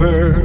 Everyone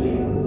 Amen.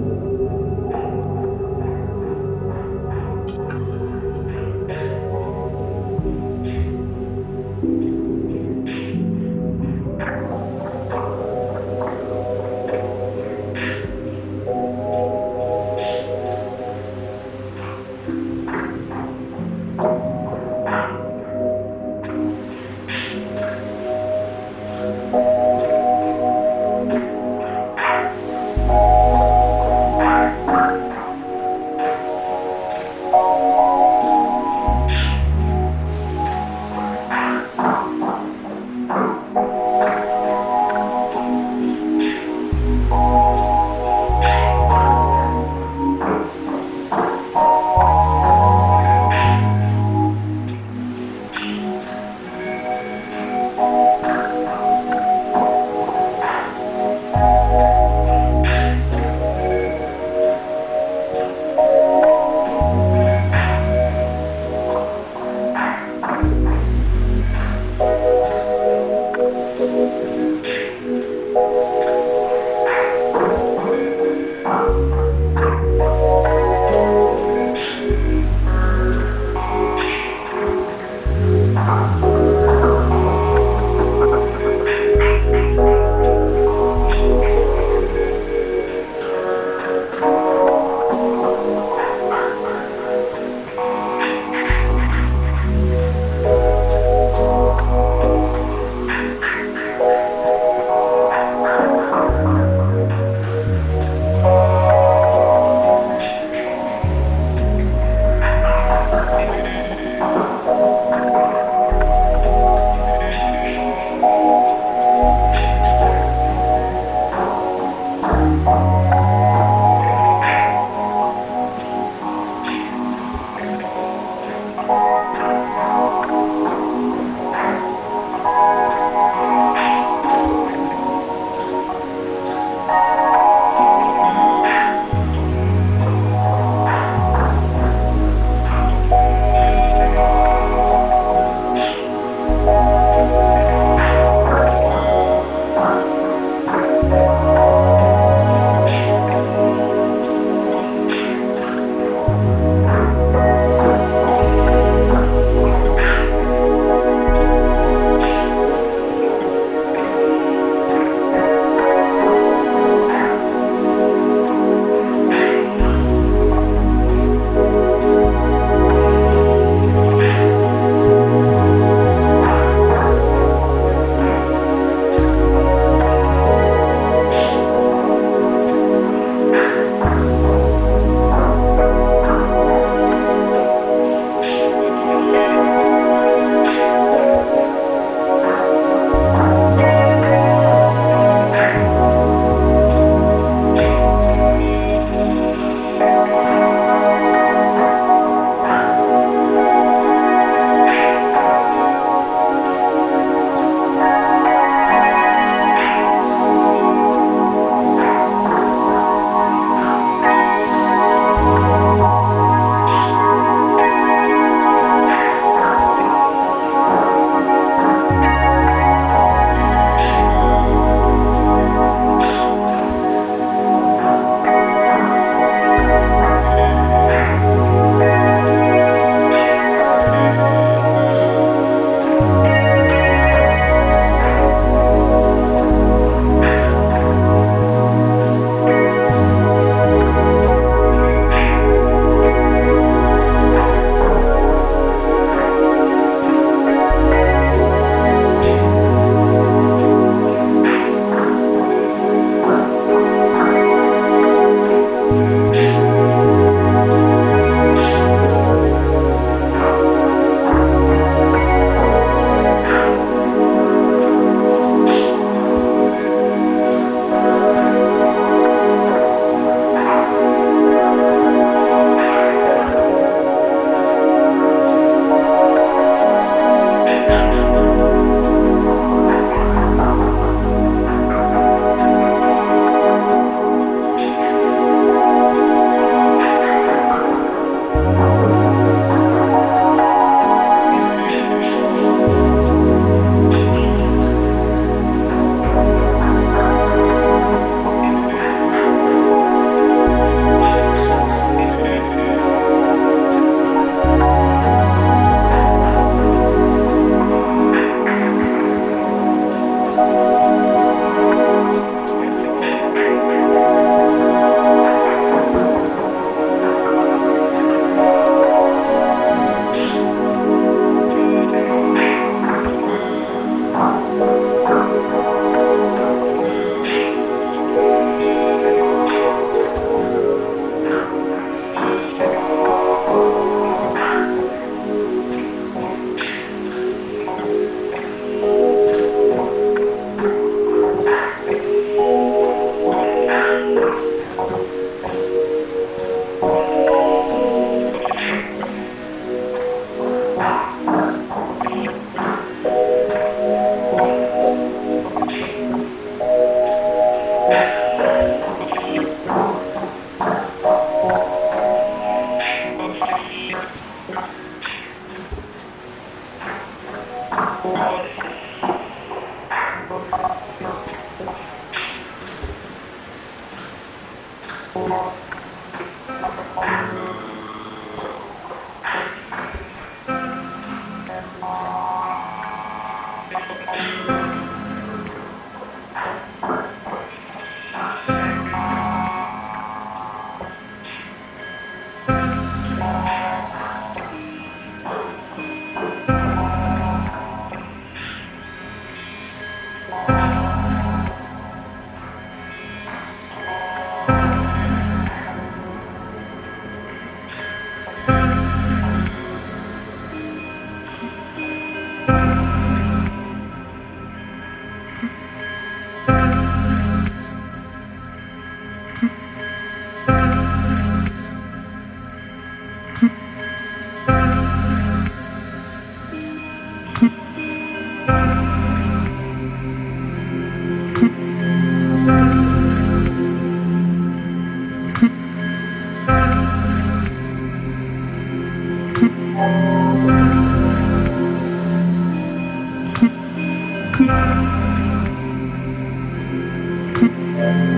Amen.